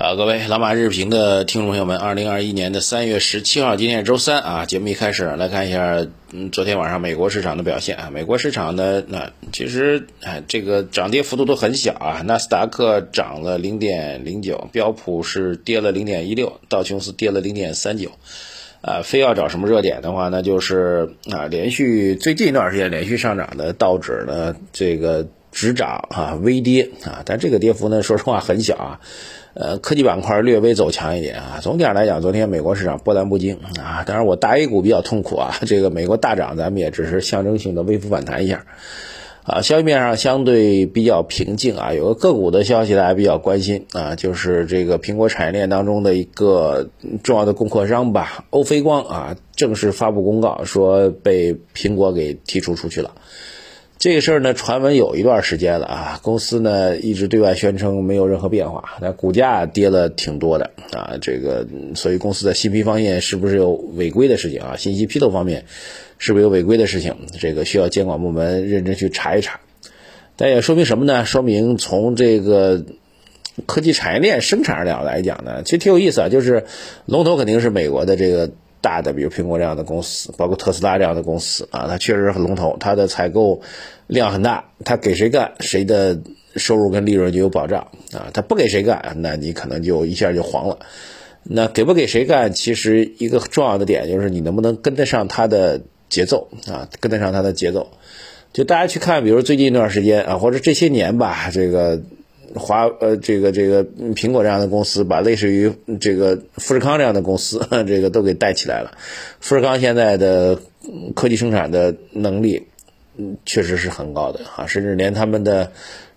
啊，各位老马日评的听众朋友们，二零二一年的三月十七号，今天是周三啊。节目一开始来看一下，嗯，昨天晚上美国市场的表现啊。美国市场呢，那其实哎，这个涨跌幅度都很小啊。纳斯达克涨了零点零九，标普是跌了零点一六，道琼斯跌了零点三九。啊，非要找什么热点的话，那就是啊，连续最近一段时间连续上涨的道指呢，这个只涨啊，微跌啊，但这个跌幅呢，说实话很小啊。呃，科技板块略微走强一点啊。总体上来讲，昨天美国市场波澜不惊啊。当然，我大 A 股比较痛苦啊。这个美国大涨，咱们也只是象征性的微幅反弹一下啊。消息面上相对比较平静啊。有个个股的消息大家比较关心啊，就是这个苹果产业链当中的一个重要的供货商吧，欧菲光啊，正式发布公告说被苹果给剔除出去了。这个事儿呢，传闻有一段时间了啊，公司呢一直对外宣称没有任何变化，但股价跌了挺多的啊，这个所以公司在信息方面是不是有违规的事情啊？信息披露方面是不是有违规的事情？这个需要监管部门认真去查一查。但也说明什么呢？说明从这个科技产业链生产量来讲呢，其实挺有意思啊，就是龙头肯定是美国的这个。大的，比如苹果这样的公司，包括特斯拉这样的公司啊，它确实很龙头，它的采购量很大，它给谁干，谁的收入跟利润就有保障啊。它不给谁干，那你可能就一下就黄了。那给不给谁干，其实一个重要的点就是你能不能跟得上它的节奏啊，跟得上它的节奏。就大家去看，比如最近一段时间啊，或者这些年吧，这个。华呃，这个这个苹果这样的公司，把类似于这个富士康这样的公司，这个都给带起来了。富士康现在的科技生产的能力，嗯，确实是很高的啊，甚至连他们的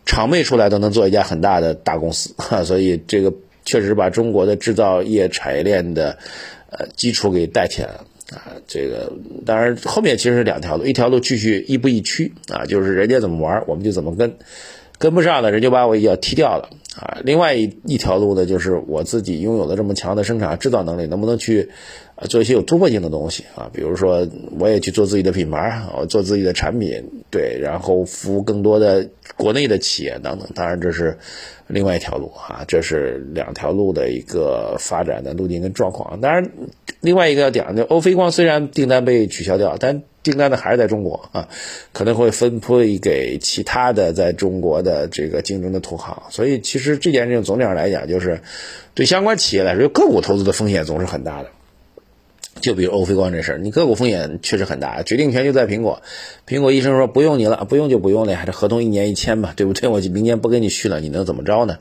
厂妹出来都能做一家很大的大公司，所以这个确实把中国的制造业产业链的呃基础给带起来了啊。这个当然后面其实是两条路，一条路继续亦步亦趋啊，就是人家怎么玩，我们就怎么跟。跟不上的人就把我要踢掉了啊！另外一一条路呢，就是我自己拥有了这么强的生产制造能力，能不能去做一些有突破性的东西啊？比如说，我也去做自己的品牌，我做自己的产品，对，然后服务更多的国内的企业等等。当然，这是另外一条路啊，这是两条路的一个发展的路径跟状况。当然，另外一个要讲，就欧菲光虽然订单被取消掉，但订单呢还是在中国啊，可能会分配给其他的在中国的这个竞争的同行，所以其实这件事情总体上来讲，就是对相关企业来说，个股投资的风险总是很大的。就比如欧菲光这事儿，你个股风险确实很大，决定权就在苹果。苹果医生说不用你了，不用就不用了呀，这合同一年一签嘛，对不对？我明年不跟你续了，你能怎么着呢？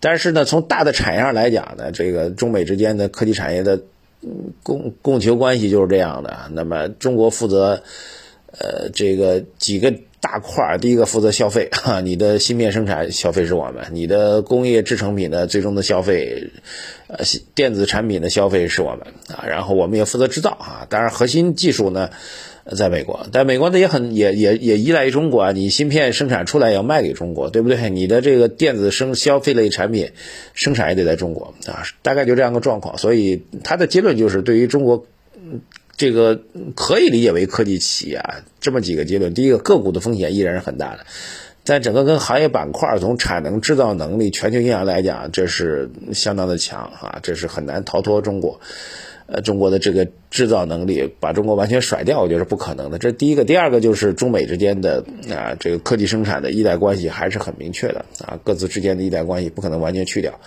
但是呢，从大的产业上来讲呢，这个中美之间的科技产业的。供供求关系就是这样的。那么中国负责，呃，这个几个大块儿。第一个负责消费，哈，你的芯片生产消费是我们；你的工业制成品的最终的消费，呃，电子产品的消费是我们啊。然后我们也负责制造啊。当然核心技术呢。在美国，但美国呢也很也也也依赖于中国啊，你芯片生产出来要卖给中国，对不对？你的这个电子生消费类产品生产也得在中国啊，大概就这样个状况。所以他的结论就是，对于中国，这个可以理解为科技企业啊，这么几个结论：第一个，个股的风险依然是很大的，在整个跟行业板块从产能制造能力全球影响来讲，这是相当的强啊，这是很难逃脱中国。呃，中国的这个制造能力把中国完全甩掉，我觉得是不可能的。这是第一个，第二个就是中美之间的啊，这个科技生产的依赖关系还是很明确的啊，各自之间的依赖关系不可能完全去掉。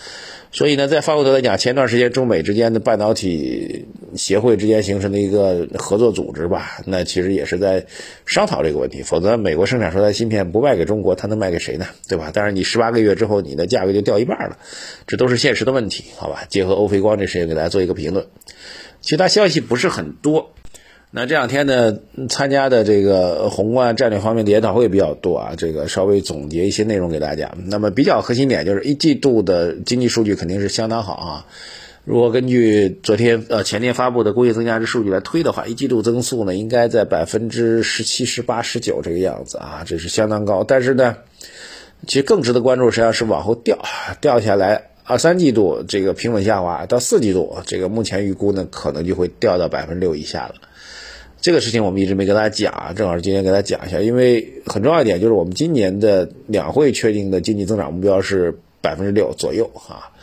所以呢，在翻过头来讲，前段时间中美之间的半导体协会之间形成的一个合作组织吧，那其实也是在商讨这个问题。否则，美国生产出来芯片不卖给中国，它能卖给谁呢？对吧？但是你十八个月之后，你的价格就掉一半了，这都是现实的问题，好吧？结合欧菲光这事情，给大家做一个评论。其他消息不是很多，那这两天呢，参加的这个宏观战略方面的研讨会比较多啊，这个稍微总结一些内容给大家。那么比较核心点就是一季度的经济数据肯定是相当好啊。如果根据昨天呃前天发布的工业增加值数据来推的话，一季度增速呢应该在百分之十七、十八、十九这个样子啊，这是相当高。但是呢，其实更值得关注实际上是往后掉掉下来。二三季度这个平稳下滑，到四季度这个目前预估呢，可能就会掉到百分之六以下了。这个事情我们一直没跟大家讲，正好今天给大家讲一下，因为很重要一点就是我们今年的两会确定的经济增长目标是百分之六左右啊。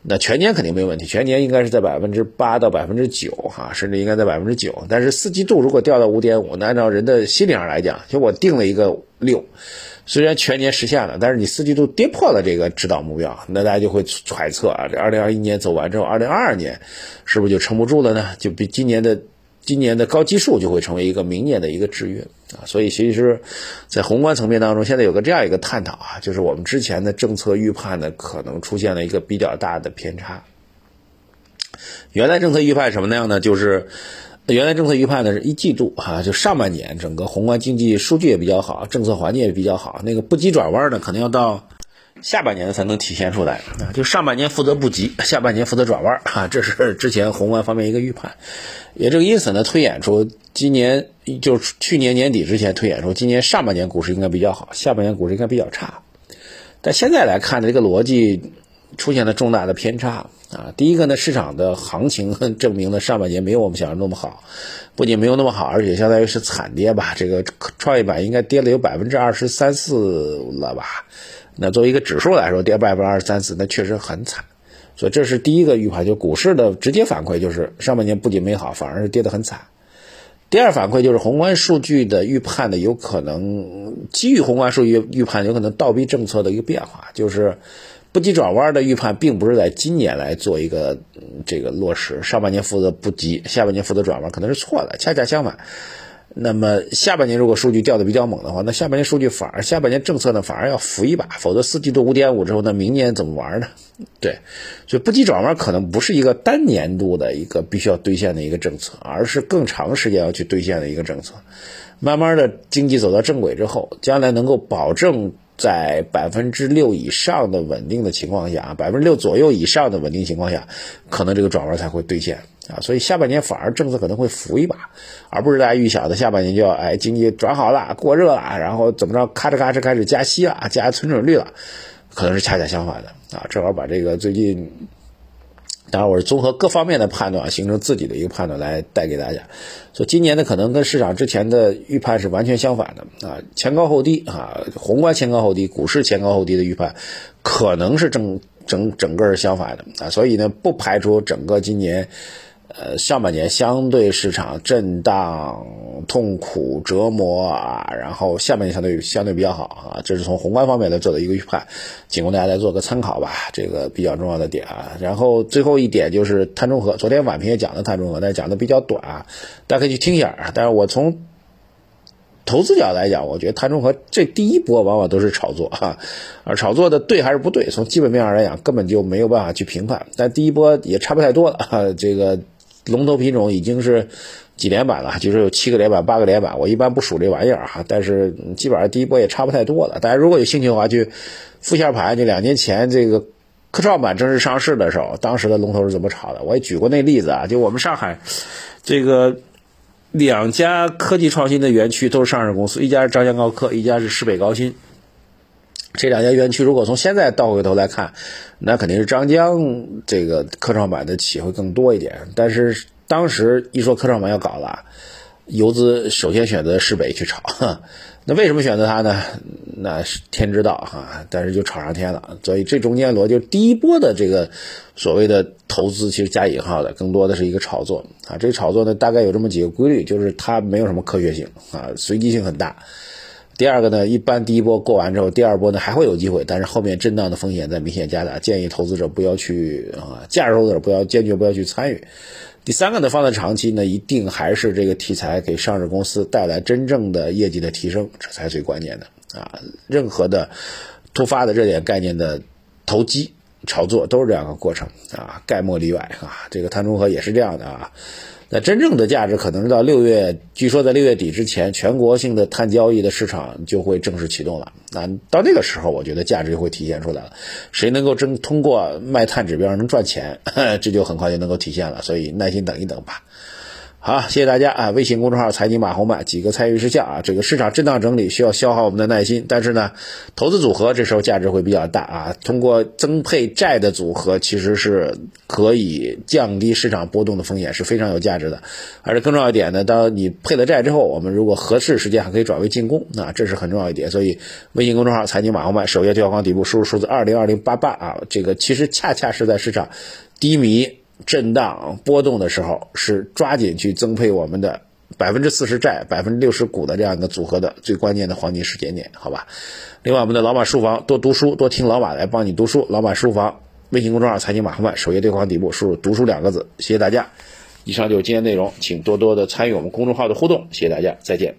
那全年肯定没有问题，全年应该是在百分之八到百分之九哈，甚至应该在百分之九。但是四季度如果掉到五点五，那按照人的心理上来讲，就我定了一个六，虽然全年实现了，但是你四季度跌破了这个指导目标，那大家就会揣测啊，这二零二一年走完之后，二零二二年是不是就撑不住了呢？就比今年的。今年的高基数就会成为一个明年的一个制约啊，所以其实，在宏观层面当中，现在有个这样一个探讨啊，就是我们之前的政策预判呢，可能出现了一个比较大的偏差。原来政策预判什么样呢？就是原来政策预判呢是一季度哈，就上半年整个宏观经济数据也比较好，政策环境也比较好，那个不急转弯呢，可能要到。下半年才能体现出来啊！就上半年负责不急，下半年负责转弯啊！这是之前宏观方面一个预判，也这个因此呢，推演出今年就是去年年底之前推演出今年上半年股市应该比较好，下半年股市应该比较差。但现在来看，这个逻辑出现了重大的偏差啊！第一个呢，市场的行情证明了上半年没有我们想象那么好，不仅没有那么好，而且相当于是惨跌吧？这个创业板应该跌了有百分之二十三四了吧？那作为一个指数来说，跌百分之二十三四，那确实很惨。所以这是第一个预判，就股市的直接反馈就是上半年不仅没好，反而是跌得很惨。第二反馈就是宏观数据的预判的有可能基于宏观数据预判有可能倒逼政策的一个变化，就是不急转弯的预判，并不是在今年来做一个这个落实，上半年负责不急，下半年负责转弯，可能是错的，恰恰相反。那么下半年如果数据掉的比较猛的话，那下半年数据反而下半年政策呢反而要扶一把，否则四季度五点五之后，那明年怎么玩呢？对，所以不急转弯可能不是一个单年度的一个必须要兑现的一个政策，而是更长时间要去兑现的一个政策。慢慢的经济走到正轨之后，将来能够保证。在百分之六以上的稳定的情况下啊，百分之六左右以上的稳定情况下，可能这个转弯才会兑现啊。所以下半年反而政策可能会扶一把，而不是大家预想的下半年就要哎经济转好了、过热了，然后怎么着咔哧咔哧开始加息了、加存准率了，可能是恰恰相反的啊。正好把这个最近。当然，我是综合各方面的判断，形成自己的一个判断来带给大家。所以今年呢，可能跟市场之前的预判是完全相反的啊，前高后低啊，宏观前高后低，股市前高后低的预判，可能是整整整个是相反的啊。所以呢，不排除整个今年。呃，上半年相对市场震荡、痛苦、折磨啊，然后下半年相对相对比较好啊，这是从宏观方面来做的一个预判，仅供大家来做个参考吧，这个比较重要的点啊。然后最后一点就是碳中和，昨天晚评也讲了碳中和，但讲的比较短啊，大家可以去听一下啊。但是我从投资角度来讲，我觉得碳中和这第一波往往都是炒作哈，而炒作的对还是不对，从基本面上来讲根本就没有办法去评判，但第一波也差不太多了，这个。龙头品种已经是几连板了，就是有七个连板、八个连板。我一般不数这玩意儿哈，但是基本上第一波也差不太多了。大家如果有兴趣的话，去复下盘。就两年前这个科创板正式上市的时候，当时的龙头是怎么炒的？我也举过那例子啊。就我们上海这个两家科技创新的园区都是上市公司，一家是张江高科，一家是市北高新。这两家园区如果从现在倒回头来看，那肯定是张江这个科创板的企业会更多一点。但是当时一说科创板要搞了，游资首先选择市北去炒。那为什么选择它呢？那是天知道哈。但是就炒上天了。所以这中间逻辑，第一波的这个所谓的投资，其实加引号的，更多的是一个炒作啊。这个炒作呢，大概有这么几个规律，就是它没有什么科学性啊，随机性很大。第二个呢，一般第一波过完之后，第二波呢还会有机会，但是后面震荡的风险在明显加大，建议投资者不要去啊，价值投资者不要坚决不要去参与。第三个呢，放在长期呢，一定还是这个题材给上市公司带来真正的业绩的提升，这才最关键的啊。任何的突发的热点概念的投机炒作都是这样的过程啊，概莫例外啊。这个碳中和也是这样的啊。那真正的价值可能是到六月，据说在六月底之前，全国性的碳交易的市场就会正式启动了。那到那个时候，我觉得价值就会体现出来了。谁能够真通过卖碳指标能赚钱，这就很快就能够体现了。所以耐心等一等吧。好，谢谢大家啊！微信公众号财经马红漫几个参与事项啊，这个市场震荡整理需要消耗我们的耐心，但是呢，投资组合这时候价值会比较大啊。通过增配债的组合，其实是可以降低市场波动的风险，是非常有价值的。而且更重要一点呢，当你配了债之后，我们如果合适时间还可以转为进攻，那这是很重要一点。所以，微信公众号财经马红漫首页对话框底部输入数字二零二零八八啊，这个其实恰恰是在市场低迷。震荡波动的时候，是抓紧去增配我们的百分之四十债、百分之六十股的这样一个组合的最关键的黄金时间点，好吧？另外，我们的老马书房多读书，多听老马来帮你读书。老马书房微信公众号财经马后曼首页对话底部输入“读书”两个字，谢谢大家。以上就是今天内容，请多多的参与我们公众号的互动，谢谢大家，再见。